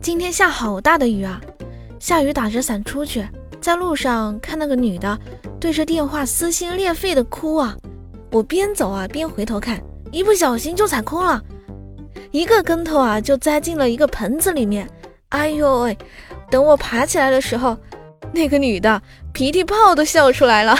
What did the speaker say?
今天下好大的雨啊！下雨打着伞出去，在路上看那个女的对着电话撕心裂肺的哭啊！我边走啊边回头看，一不小心就踩空了，一个跟头啊就栽进了一个盆子里面。哎呦喂！等我爬起来的时候，那个女的鼻涕泡都笑出来了。